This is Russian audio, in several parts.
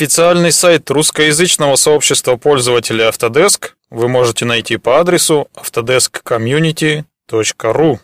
Официальный сайт русскоязычного сообщества пользователей Autodesk вы можете найти по адресу autodeskcommunity.ru.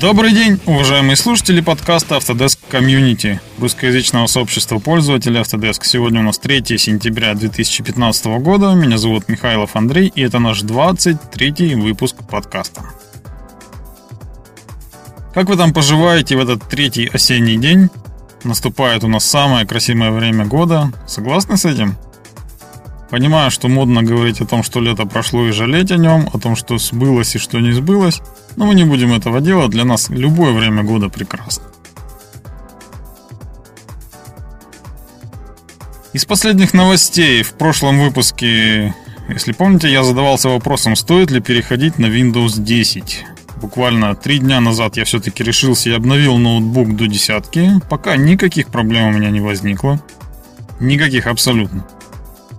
Добрый день, уважаемые слушатели подкаста Autodesk Community, русскоязычного сообщества пользователей Autodesk. Сегодня у нас 3 сентября 2015 года. Меня зовут Михайлов Андрей, и это наш 23 выпуск подкаста. Как вы там поживаете в этот третий осенний день? Наступает у нас самое красивое время года. Согласны с этим? Понимаю, что модно говорить о том, что лето прошло и жалеть о нем, о том, что сбылось и что не сбылось – но мы не будем этого делать, для нас любое время года прекрасно. Из последних новостей в прошлом выпуске, если помните, я задавался вопросом, стоит ли переходить на Windows 10. Буквально три дня назад я все-таки решился и обновил ноутбук до десятки. Пока никаких проблем у меня не возникло. Никаких абсолютно.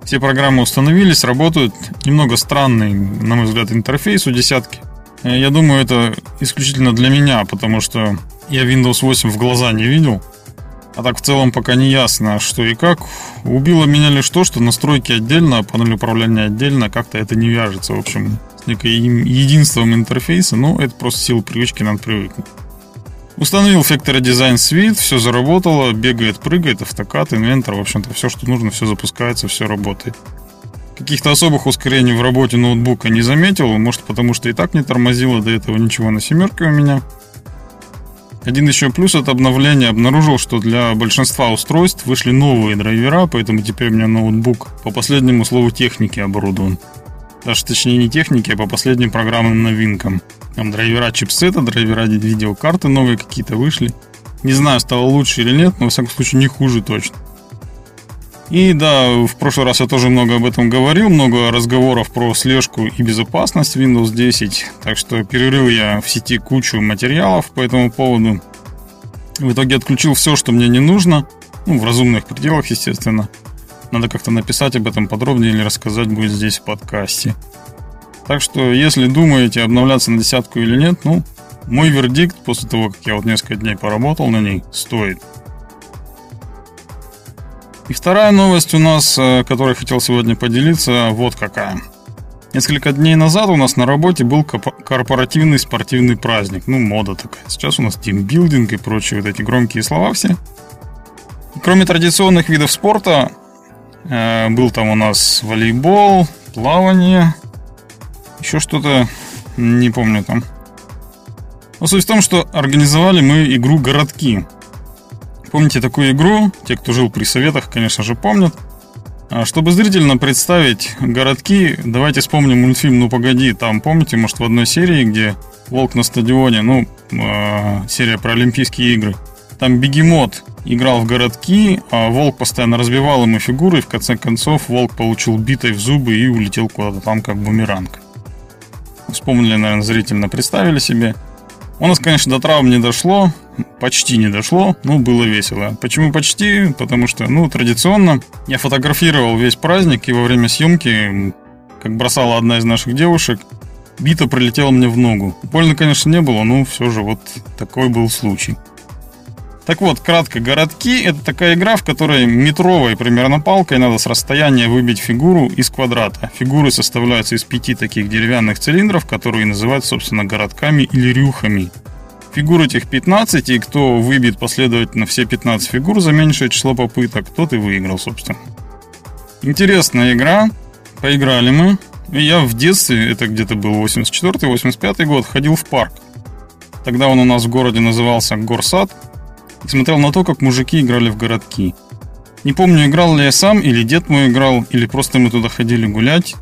Все программы установились, работают. Немного странный, на мой взгляд, интерфейс у десятки. Э, я думаю, это исключительно для меня, потому что я Windows 8 в глаза не видел. А так в целом пока не ясно, что и как. Убило меня лишь то, что настройки отдельно, а панель управления отдельно, как-то это не вяжется, в общем, с неким единством интерфейса, но это просто сила привычки, надо привыкнуть. Установил Factory Design Suite, все заработало, бегает, прыгает, автокат, инвентор, в общем-то, все, что нужно, все запускается, все работает. Каких-то особых ускорений в работе ноутбука не заметил, может потому что и так не тормозило до этого ничего на семерке у меня. Один еще плюс от обновления обнаружил, что для большинства устройств вышли новые драйвера, поэтому теперь у меня ноутбук по последнему слову техники оборудован. Даже точнее не техники, а по последним программным новинкам. Там драйвера чипсета, драйвера видеокарты новые какие-то вышли. Не знаю, стало лучше или нет, но во всяком случае не хуже точно. И да, в прошлый раз я тоже много об этом говорил, много разговоров про слежку и безопасность Windows 10, так что перерыл я в сети кучу материалов по этому поводу. В итоге отключил все, что мне не нужно, ну, в разумных пределах, естественно. Надо как-то написать об этом подробнее или рассказать будет здесь в подкасте. Так что, если думаете, обновляться на десятку или нет, ну, мой вердикт после того, как я вот несколько дней поработал на ней, стоит. И вторая новость у нас, э, которой хотел сегодня поделиться, вот какая. Несколько дней назад у нас на работе был корпоративный спортивный праздник. Ну, мода такая. Сейчас у нас тимбилдинг и прочие вот эти громкие слова все. Кроме традиционных видов спорта, был там у нас волейбол, плавание, еще что-то, не помню там. Но суть в том, что организовали мы игру «Городки». Помните такую игру? Те, кто жил при советах, конечно же, помнят. А чтобы зрительно представить городки, давайте вспомним мультфильм «Ну погоди». Там, помните, может, в одной серии, где волк на стадионе, ну, э, серия про Олимпийские игры. Там бегемот играл в городки, а волк постоянно разбивал ему фигуры, и в конце концов волк получил битой в зубы и улетел куда-то там как бумеранг. Вспомнили, наверное, зрительно представили себе. У нас, конечно, до травм не дошло, почти не дошло, но было весело. Почему почти? Потому что, ну, традиционно я фотографировал весь праздник, и во время съемки, как бросала одна из наших девушек, бита прилетела мне в ногу. Больно, конечно, не было, но все же вот такой был случай. Так вот, кратко, городки – это такая игра, в которой метровой примерно палкой надо с расстояния выбить фигуру из квадрата. Фигуры составляются из пяти таких деревянных цилиндров, которые называют, собственно, городками или рюхами. Фигур этих 15, и кто выбьет последовательно все 15 фигур за меньшее число попыток, тот и выиграл, собственно. Интересная игра. Поиграли мы. И я в детстве, это где-то был 84-85 год, ходил в парк. Тогда он у нас в городе назывался Горсад. И смотрел на то, как мужики играли в городки. Не помню, играл ли я сам, или дед мой играл, или просто мы туда ходили гулять.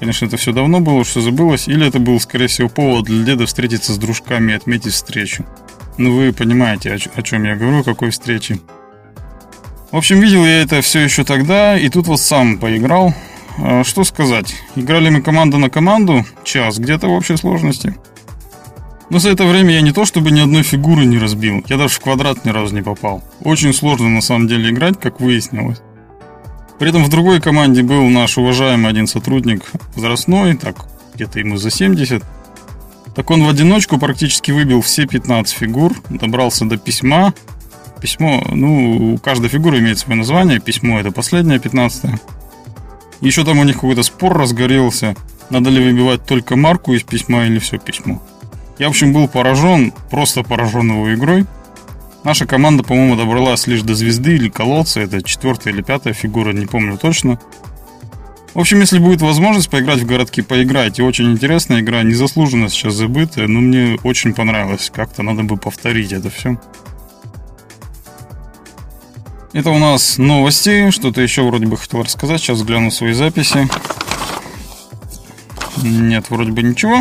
Конечно, это все давно было, что забылось. Или это был, скорее всего, повод для деда встретиться с дружками и отметить встречу. Ну, вы понимаете, о чем я говорю, о какой встрече. В общем, видел я это все еще тогда, и тут вот сам поиграл. А, что сказать, играли мы команда на команду, час где-то в общей сложности. Но за это время я не то чтобы ни одной фигуры не разбил, я даже в квадрат ни разу не попал. Очень сложно на самом деле играть, как выяснилось. При этом в другой команде был наш уважаемый один сотрудник возрастной, так где-то ему за 70. Так он в одиночку практически выбил все 15 фигур, добрался до письма. Письмо, ну, у каждой фигуры имеет свое название. Письмо это последнее, 15 -е. Еще там у них какой-то спор разгорелся. Надо ли выбивать только марку из письма или все письмо. Я, в общем, был поражен, просто поражен его игрой. Наша команда, по-моему, добралась лишь до звезды или колодца. Это четвертая или пятая фигура, не помню точно. В общем, если будет возможность поиграть в городки, поиграйте. Очень интересная игра, незаслуженно сейчас забытая, но мне очень понравилось. Как-то надо бы повторить это все. Это у нас новости. Что-то еще вроде бы хотел рассказать. Сейчас гляну свои записи. Нет, вроде бы ничего.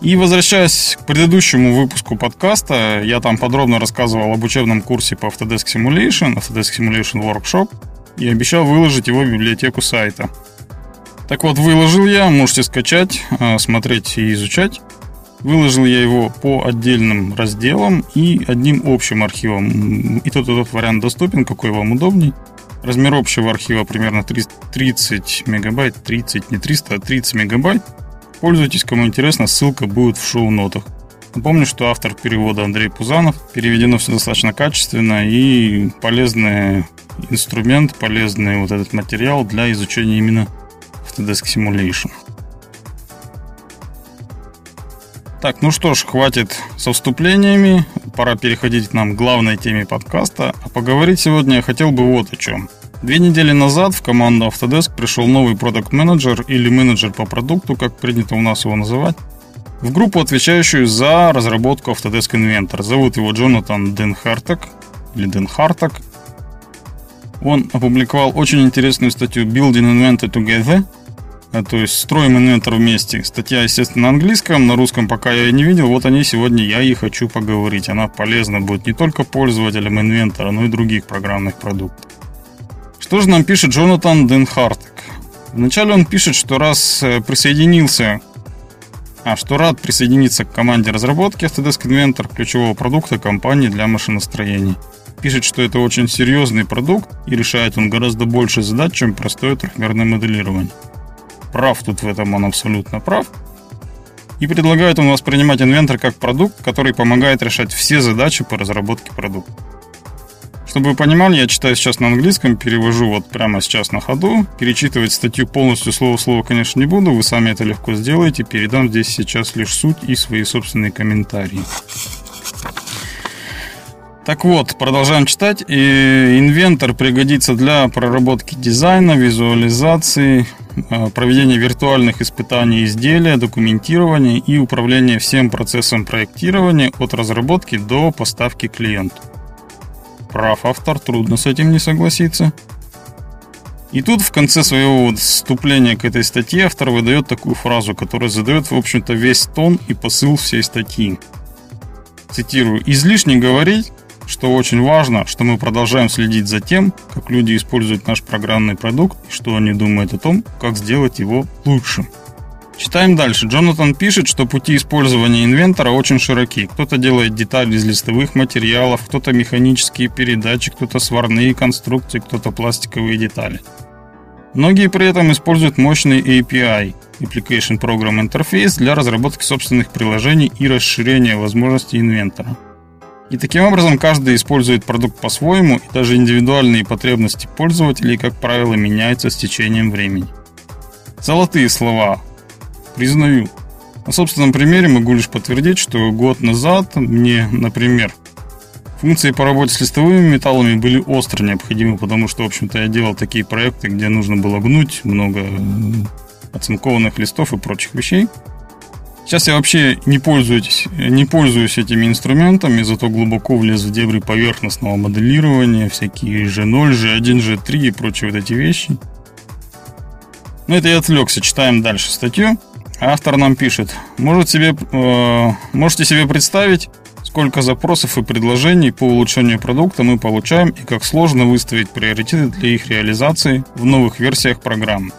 И возвращаясь к предыдущему выпуску подкаста, я там подробно рассказывал об учебном курсе по Autodesk Simulation, Autodesk Simulation Workshop, и обещал выложить его в библиотеку сайта. Так вот, выложил я, можете скачать, а, смотреть и изучать. Выложил я его по отдельным разделам и одним общим архивом. И тот и тот вариант доступен, какой вам удобней. Размер общего архива примерно 30 мегабайт, 30, не 300, а 30 мегабайт. Пользуйтесь, кому интересно, ссылка будет в шоу-нотах. Напомню, что автор перевода Андрей Пузанов. Переведено все достаточно качественно и полезный инструмент, полезный вот этот материал для изучения именно Autodesk Simulation. Так, ну что ж, хватит со вступлениями. Пора переходить к нам к главной теме подкаста. А поговорить сегодня я хотел бы вот о чем. Две недели назад в команду Autodesk пришел новый продукт менеджер или менеджер по продукту, как принято у нас его называть, в группу, отвечающую за разработку Autodesk Inventor. Зовут его Джонатан Денхартек или Денхартек. Он опубликовал очень интересную статью Building Inventor Together, а, то есть строим инвентор вместе. Статья, естественно, на английском, на русском пока я не видел. Вот о ней сегодня я и хочу поговорить. Она полезна будет не только пользователям инвентора, но и других программных продуктов. Что же нам пишет Джонатан Денхартек? Вначале он пишет, что раз э, присоединился, а что рад присоединиться к команде разработки Autodesk Inventor, ключевого продукта компании для машиностроения. Пишет, что это очень серьезный продукт и решает он гораздо больше задач, чем простое трехмерное моделирование. Прав тут в этом он абсолютно прав. И предлагает он воспринимать инвентор как продукт, который помогает решать все задачи по разработке продукта. Чтобы вы понимали, я читаю сейчас на английском, перевожу вот прямо сейчас на ходу. Перечитывать статью полностью слово в слово, конечно, не буду. Вы сами это легко сделаете. Передам здесь сейчас лишь суть и свои собственные комментарии. Так вот, продолжаем читать. И инвентор пригодится для проработки дизайна, визуализации, э, проведения виртуальных испытаний изделия, документирования и управления всем процессом проектирования от разработки до поставки клиенту. Прав автор, трудно с этим не согласиться. И тут в конце своего вступления к этой статье автор выдает такую фразу, которая задает, в общем-то, весь тон и посыл всей статьи. Цитирую. «Излишне говорить, что очень важно, что мы продолжаем следить за тем, как люди используют наш программный продукт и что они думают о том, как сделать его лучше». Читаем дальше. Джонатан пишет, что пути использования инвентора очень широки. Кто-то делает детали из листовых материалов, кто-то механические передачи, кто-то сварные конструкции, кто-то пластиковые детали. Многие при этом используют мощный API – Application Program Interface для разработки собственных приложений и расширения возможностей инвентора. И таким образом каждый использует продукт по-своему, и даже индивидуальные потребности пользователей, как правило, меняются с течением времени. Золотые слова признаю. На собственном примере могу лишь подтвердить, что год назад мне, например, функции по работе с листовыми металлами были остро необходимы, потому что, в общем-то, я делал такие проекты, где нужно было гнуть много оцинкованных листов и прочих вещей. Сейчас я вообще не пользуюсь, не пользуюсь этими инструментами, зато глубоко влез в дебри поверхностного моделирования, всякие G0, G1, G3 и прочие вот эти вещи. Но это я отвлекся, читаем дальше статью. Автор нам пишет, может себе, э, можете себе представить, сколько запросов и предложений по улучшению продукта мы получаем и как сложно выставить приоритеты для их реализации в новых версиях программы.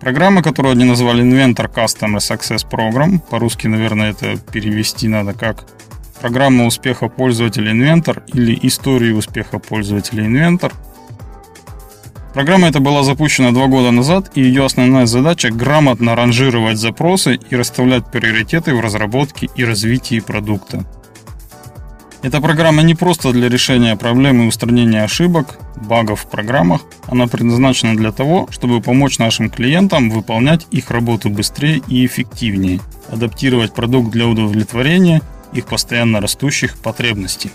Программа, которую они назвали Inventor Customer Success Program, по-русски, наверное, это перевести надо как программа успеха пользователя Inventor или истории успеха пользователя Inventor. Программа эта была запущена два года назад, и ее основная задача – грамотно ранжировать запросы и расставлять приоритеты в разработке и развитии продукта. Эта программа не просто для решения проблем и устранения ошибок, багов в программах. Она предназначена для того, чтобы помочь нашим клиентам выполнять их работу быстрее и эффективнее, адаптировать продукт для удовлетворения их постоянно растущих потребностей.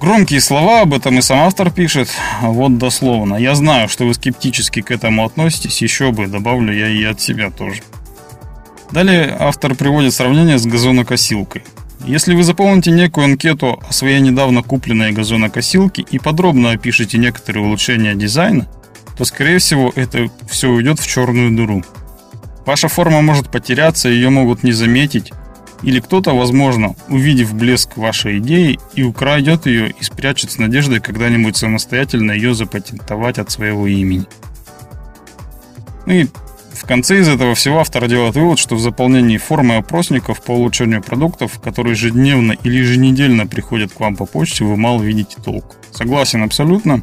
Громкие слова, об этом и сам автор пишет, вот дословно. Я знаю, что вы скептически к этому относитесь, еще бы, добавлю я и от себя тоже. Далее автор приводит сравнение с газонокосилкой. Если вы заполните некую анкету о своей недавно купленной газонокосилке и подробно опишете некоторые улучшения дизайна, то, скорее всего, это все уйдет в черную дыру. Ваша форма может потеряться, ее могут не заметить, или кто-то, возможно, увидев блеск вашей идеи и украдет ее и спрячет с надеждой когда-нибудь самостоятельно ее запатентовать от своего имени. Ну и в конце из этого всего автор делает вывод, что в заполнении формы опросников по улучшению продуктов, которые ежедневно или еженедельно приходят к вам по почте, вы мало видите толк. Согласен абсолютно.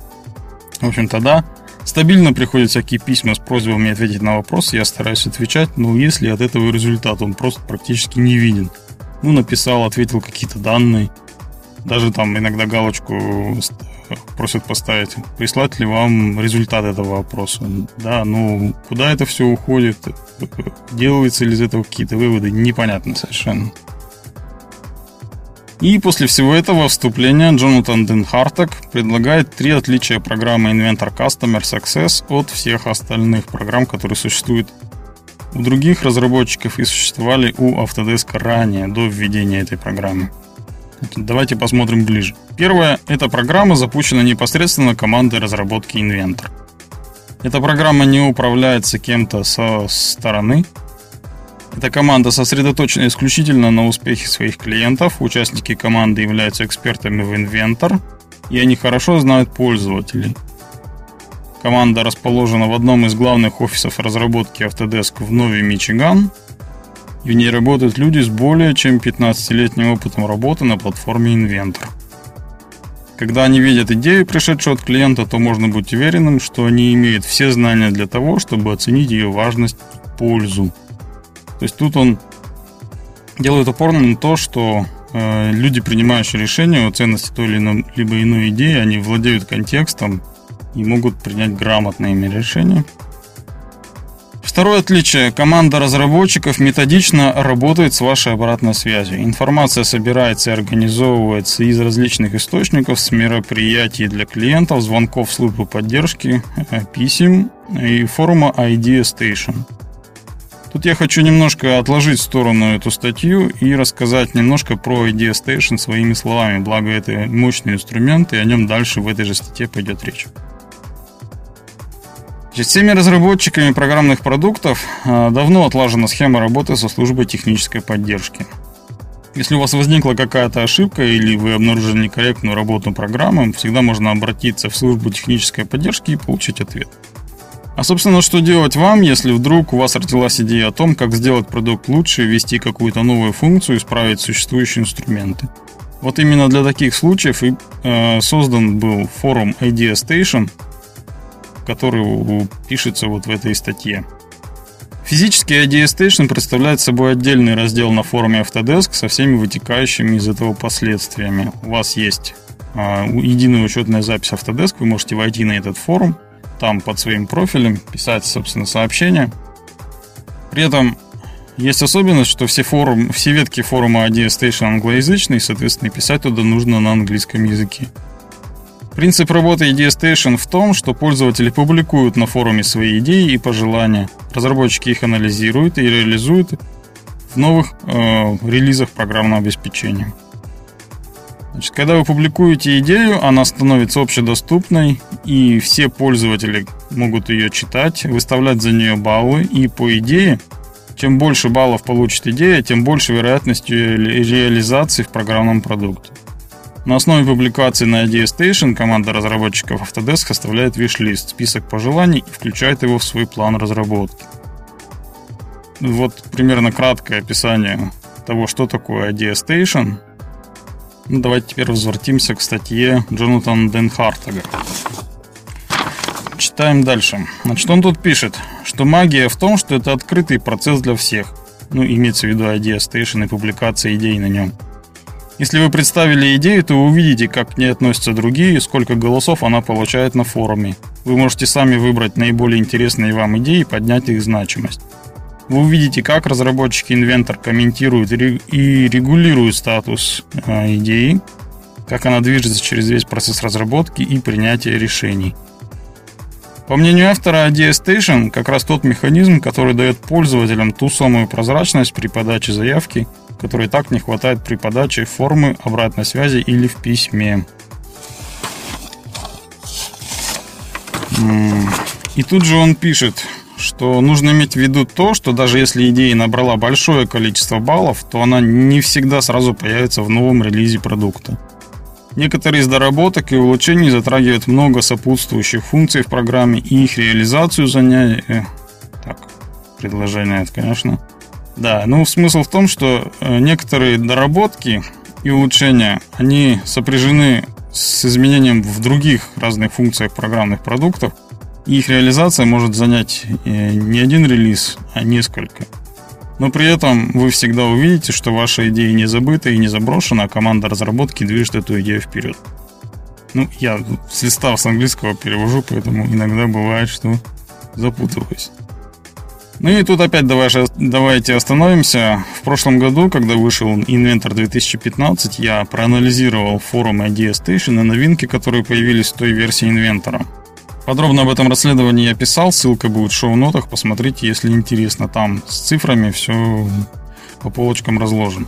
В общем-то, да. Стабильно приходят всякие письма с просьбами ответить на вопросы, я стараюсь отвечать, но если от этого результат, он просто практически не виден. Ну, написал, ответил какие-то данные. Даже там иногда галочку просят поставить, прислать ли вам результат этого вопроса. Да, ну, куда это все уходит, делаются ли из этого какие-то выводы, непонятно совершенно. И после всего этого вступления Джонатан Денхартек предлагает три отличия программы Inventor Customer Success от всех остальных программ, которые существуют у других разработчиков и существовали у Autodesk ранее, до введения этой программы. Давайте посмотрим ближе. Первое. Эта программа запущена непосредственно командой разработки Inventor. Эта программа не управляется кем-то со стороны. Эта команда сосредоточена исключительно на успехе своих клиентов. Участники команды являются экспертами в Inventor, и они хорошо знают пользователей. Команда расположена в одном из главных офисов разработки Autodesk в Нови Мичиган – и в ней работают люди с более чем 15-летним опытом работы на платформе Inventor. Когда они видят идею, пришедшую от клиента, то можно быть уверенным, что они имеют все знания для того, чтобы оценить ее важность и пользу. То есть тут он делает упор на то, что э, люди, принимающие решения о ценности той или иной, либо иной идеи, они владеют контекстом и могут принять грамотные решения. Второе отличие. Команда разработчиков методично работает с вашей обратной связью. Информация собирается и организовывается из различных источников, с мероприятий для клиентов, звонков в службу поддержки, э, писем и форума Idea Station. Тут я хочу немножко отложить в сторону эту статью и рассказать немножко про Idea Station своими словами, благо это мощный инструмент, и о нем дальше в этой же статье пойдет речь. Всеми разработчиками программных продуктов а, давно отлажена схема работы со службой технической поддержки. Если у вас возникла какая-то ошибка или вы обнаружили некорректную работу программы, всегда можно обратиться в службу технической поддержки и получить ответ. А собственно, что делать вам, если вдруг у вас родилась идея о том, как сделать продукт лучше, ввести какую-то новую функцию, исправить существующие инструменты? Вот именно для таких случаев и э, создан был форум Idea Station, который пишется вот в этой статье. Физический IDE Station представляет собой отдельный раздел на форуме Autodesk со всеми вытекающими из этого последствиями. У вас есть э, единая учетная запись Autodesk, вы можете войти на этот форум, там под своим профилем писать, собственно, сообщения. При этом есть особенность, что все, форум, все ветки форума IDE Station англоязычные, соответственно, писать туда нужно на английском языке. Принцип работы Idea Station в том, что пользователи публикуют на форуме свои идеи и пожелания. Разработчики их анализируют и реализуют в новых э, релизах программного обеспечения. Значит, когда вы публикуете идею, она становится общедоступной, и все пользователи могут ее читать, выставлять за нее баллы, и по идее, чем больше баллов получит идея, тем больше вероятность реализации в программном продукте. На основе публикации на Idea Station команда разработчиков Autodesk оставляет виш-лист, список пожеланий и включает его в свой план разработки. Вот примерно краткое описание того, что такое Idea Station. Ну, давайте теперь возвратимся к статье Джонатана Денхартага. Читаем дальше. Значит, он тут пишет, что магия в том, что это открытый процесс для всех. Ну, имеется в виду Idea Station и публикация идей на нем. Если вы представили идею, то вы увидите, как к ней относятся другие и сколько голосов она получает на форуме. Вы можете сами выбрать наиболее интересные вам идеи и поднять их значимость. Вы увидите, как разработчики Inventor комментируют и регулируют статус э, идеи, как она движется через весь процесс разработки и принятия решений. По мнению автора, Idea Station как раз тот механизм, который дает пользователям ту самую прозрачность при подаче заявки, которой так не хватает при подаче формы обратной связи или в письме. И тут же он пишет, что нужно иметь в виду то, что даже если идея набрала большое количество баллов, то она не всегда сразу появится в новом релизе продукта. Некоторые из доработок и улучшений затрагивают много сопутствующих функций в программе и их реализацию занятий. Э, так, предложение это, конечно. Да, ну смысл в том, что э, некоторые доработки и улучшения, они сопряжены с изменением в других разных функциях программных продуктов, их реализация может занять э, не один релиз, а несколько. Но при этом вы всегда увидите, что ваша идея не забыта и не заброшена, а команда разработки движет эту идею вперед. Ну, я с листа с английского перевожу, поэтому иногда бывает, что запутываюсь. Ну и тут опять давай, давайте остановимся. В прошлом году, когда вышел Inventor 2015, я проанализировал форум Idea Station и новинки, которые появились в той версии Inventor. Подробно об этом расследовании я писал, ссылка будет в шоу-нотах, посмотрите, если интересно. Там с цифрами все по полочкам разложено.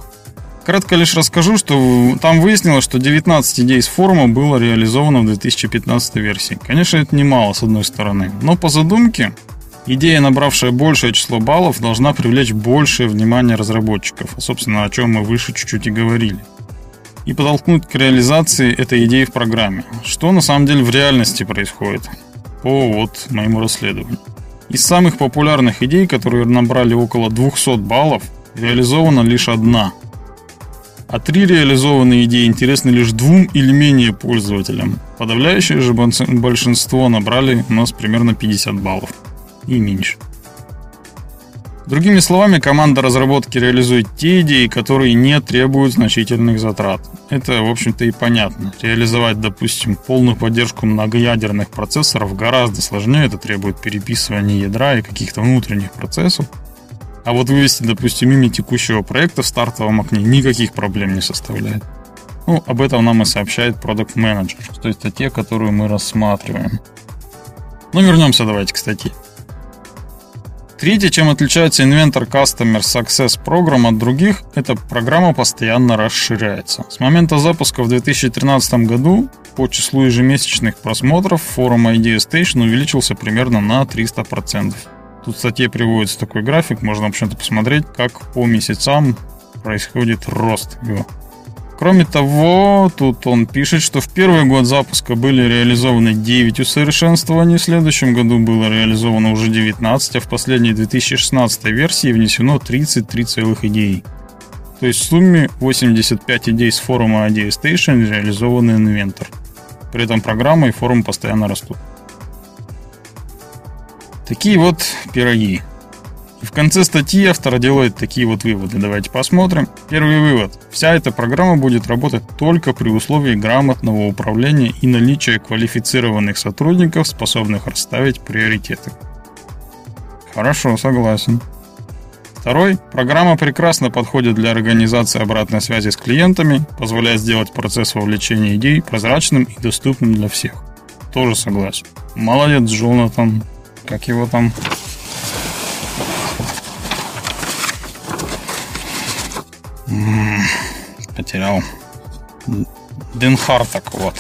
Кратко лишь расскажу, что там выяснилось, что 19 идей с форума было реализовано в 2015 версии. Конечно, это немало, с одной стороны. Но по задумке, идея, набравшая большее число баллов, должна привлечь большее внимание разработчиков. А, собственно, о чем мы выше чуть-чуть и говорили. И подтолкнуть к реализации этой идеи в программе. Что на самом деле в реальности происходит по вот моему расследованию. Из самых популярных идей, которые набрали около 200 баллов, реализована лишь одна. А три реализованные идеи интересны лишь двум или менее пользователям. Подавляющее же большинство набрали у нас примерно 50 баллов. И меньше. Другими словами, команда разработки реализует те идеи, которые не требуют значительных затрат. Это, в общем-то, и понятно. Реализовать, допустим, полную поддержку многоядерных процессоров гораздо сложнее. Это требует переписывания ядра и каких-то внутренних процессов. А вот вывести, допустим, имя текущего проекта в стартовом окне никаких проблем не составляет. Ну, об этом нам и сообщает Product Manager, то есть те, которую мы рассматриваем. Ну, вернемся давайте к статье. Третье, чем отличается Inventor Customer Success Program от других, эта программа постоянно расширяется. С момента запуска в 2013 году по числу ежемесячных просмотров форум Idea Station увеличился примерно на 300%. Тут в статье приводится такой график, можно, в общем-то, посмотреть, как по месяцам происходит рост его. Кроме того, тут он пишет, что в первый год запуска были реализованы 9 усовершенствований, в следующем году было реализовано уже 19, а в последней 2016 версии внесено 33 целых идей. То есть в сумме 85 идей с форума Idea Station реализованы Inventor. При этом программа и форум постоянно растут. Такие вот пироги. В конце статьи автор делает такие вот выводы. Давайте посмотрим. Первый вывод. Вся эта программа будет работать только при условии грамотного управления и наличия квалифицированных сотрудников, способных расставить приоритеты. Хорошо, согласен. Второй. Программа прекрасно подходит для организации обратной связи с клиентами, позволяет сделать процесс вовлечения идей прозрачным и доступным для всех. Тоже согласен. Молодец, Джонатан. Как его там? Потерял. Денхартак, вот.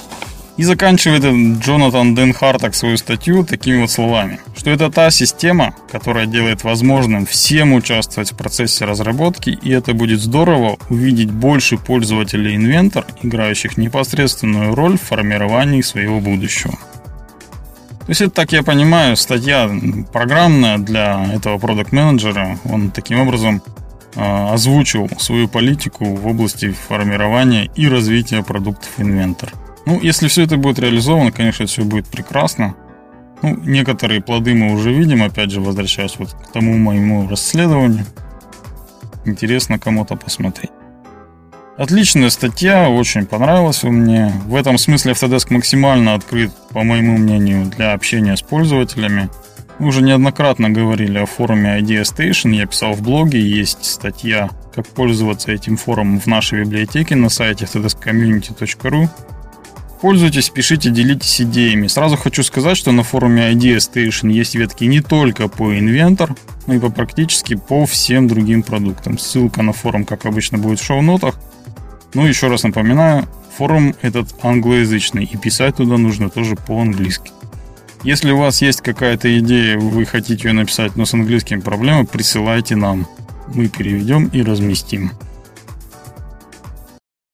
И заканчивает Джонатан Денхартак свою статью такими вот словами, что это та система, которая делает возможным всем участвовать в процессе разработки, и это будет здорово увидеть больше пользователей инвентор, играющих непосредственную роль в формировании своего будущего. То есть это, так я понимаю, статья программная для этого продукт менеджера Он таким образом озвучил свою политику в области формирования и развития продуктов инвентор. Ну, если все это будет реализовано, конечно, все будет прекрасно. Ну, некоторые плоды мы уже видим, опять же, возвращаясь вот к тому моему расследованию. Интересно кому-то посмотреть. Отличная статья, очень понравилась мне. В этом смысле Autodesk максимально открыт, по моему мнению, для общения с пользователями. Мы уже неоднократно говорили о форуме Idea Station, я писал в блоге, есть статья, как пользоваться этим форумом в нашей библиотеке на сайте autodeskcommunity.ru. Пользуйтесь, пишите, делитесь идеями. Сразу хочу сказать, что на форуме Idea Station есть ветки не только по Inventor, но и по практически по всем другим продуктам. Ссылка на форум, как обычно, будет в шоу-нотах. Ну, еще раз напоминаю, форум этот англоязычный, и писать туда нужно тоже по-английски. Если у вас есть какая-то идея, вы хотите ее написать, но с английским проблемы, присылайте нам. Мы переведем и разместим.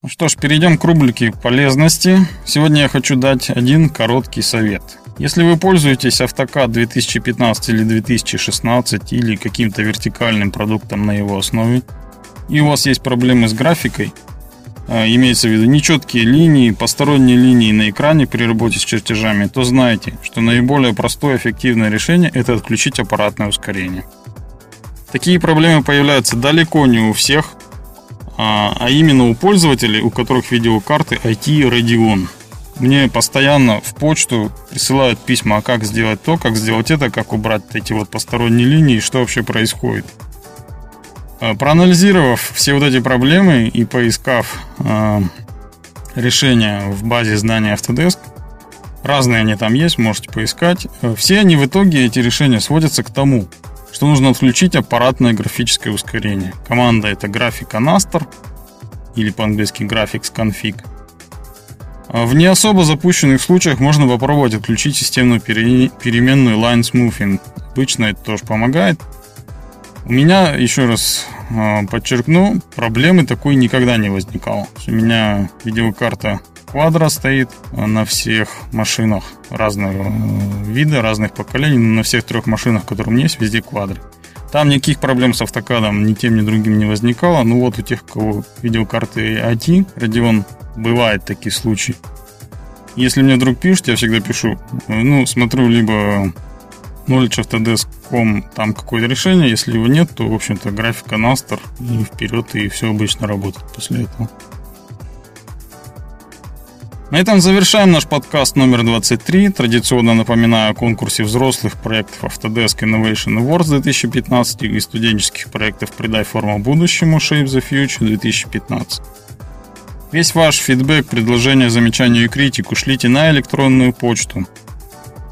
Ну что ж, перейдем к рубрике полезности. Сегодня я хочу дать один короткий совет. Если вы пользуетесь AutoCAD 2015 или 2016 или каким-то вертикальным продуктом на его основе, и у вас есть проблемы с графикой, имеется в виду нечеткие линии, посторонние линии на экране при работе с чертежами, то знайте, что наиболее простое эффективное решение – это отключить аппаратное ускорение. Такие проблемы появляются далеко не у всех, а, а именно у пользователей, у которых видеокарты IT Radeon. Мне постоянно в почту присылают письма, а как сделать то, как сделать это, как убрать эти вот посторонние линии, что вообще происходит. А, проанализировав все вот эти проблемы и поискав э, решения в базе знаний Autodesk, разные они там есть, можете поискать, все они в итоге, эти решения сводятся к тому, что нужно отключить аппаратное графическое ускорение. Команда это графика Naster, или по-английски Graphics Config. В не особо запущенных случаях можно попробовать отключить системную переменную Line Smoothing. Обычно это тоже помогает. У меня, еще раз а, подчеркну, проблемы такой никогда не возникало. У меня видеокарта Quadro стоит на всех машинах разного э, вида, разных поколений, на всех трех машинах, которые у меня есть, везде Quadro. Там никаких проблем с автокадом ни тем, ни другим не возникало. Ну вот у тех, у кого видеокарты IT, Radeon, бывает такие случаи. Если мне вдруг пишут, я всегда пишу, ну, смотрю либо knowledgeoftodesk.com, там какое-то решение, если его нет, то, в общем-то, графика Naster и вперед, и все обычно работает после этого. На этом завершаем наш подкаст номер 23. Традиционно напоминаю о конкурсе взрослых проектов Autodesk Innovation Awards 2015 и студенческих проектов «Придай форму будущему» Shape the Future 2015. Весь ваш фидбэк, предложения, замечания и критику шлите на электронную почту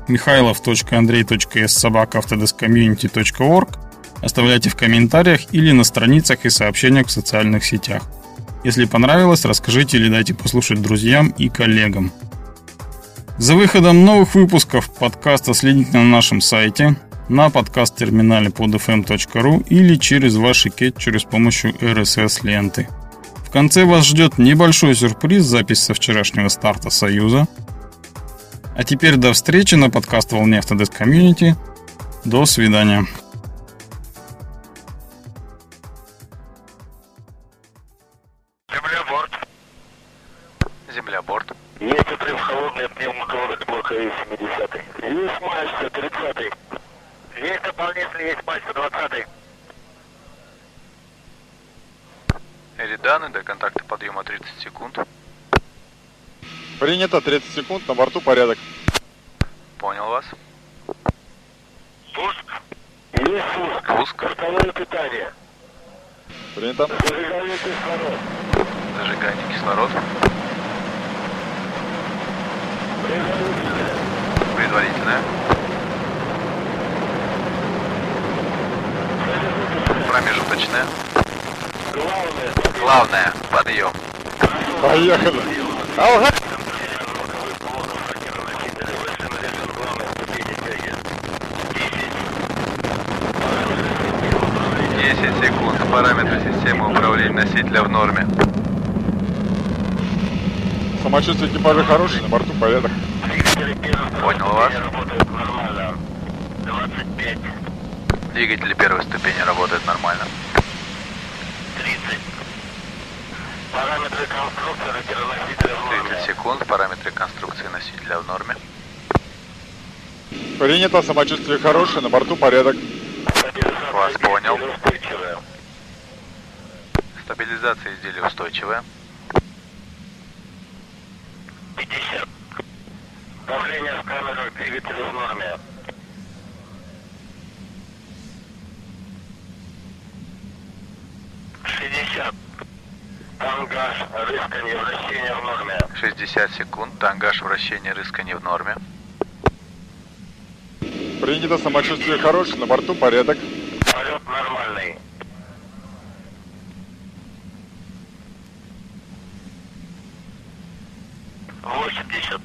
михайлов.андрей.s.собака.автодескомьюнити.орг Оставляйте в комментариях или на страницах и сообщениях в социальных сетях. Если понравилось, расскажите или дайте послушать друзьям и коллегам. За выходом новых выпусков подкаста следите на нашем сайте, на подкаст-терминале под fm.ru или через ваши кетчеры с помощью RSS-ленты. В конце вас ждет небольшой сюрприз, запись со вчерашнего старта Союза. А теперь до встречи на подкаст «Волне Autodesk Community». До свидания. Принято 30 секунд, на борту порядок. Понял вас. Пуск. Есть пуск. Пуск. Второе питание. Принято. Зажигание кислород. Зажигание кислород. Предварительное. Предварительное. Промежуточное. Главное. Главное. Подъем. Поехали. Ага. Параметры системы носителя в норме. Самочувствие экипажа хорошее, на борту порядок. Понял вас. ступени работают нормально. 25, Двигатели первой ступени работают нормально. 30. Параметры конструкции ракетоносителя в 30 норме. секунд. Параметры конструкции носителя в норме. Принято, самочувствие хорошее, на борту порядок. Вас понял. Стабилизация изделия устойчивая. 50. Давление в камерах двигателя в норме. Шестьдесят. Тангаж, рысканье, вращение в норме. 60 секунд. Тангаж вращения рыскания в норме. Принято, самочувствие хорошее, на борту порядок. Полет нормальный. Восемьдесят.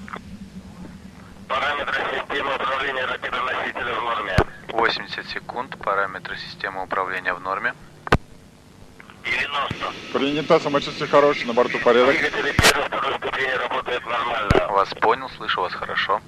Параметры системы управления ракетоносителя в норме. 80 секунд. Параметры системы управления в норме. 90. Принято, самочувствие хорошее, на борту порядок. Двигатели первой второй ступени работают нормально. Вас понял, слышу вас хорошо.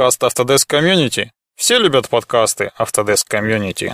Подкаст Autodesk Community. Все любят подкасты Autodesk Community.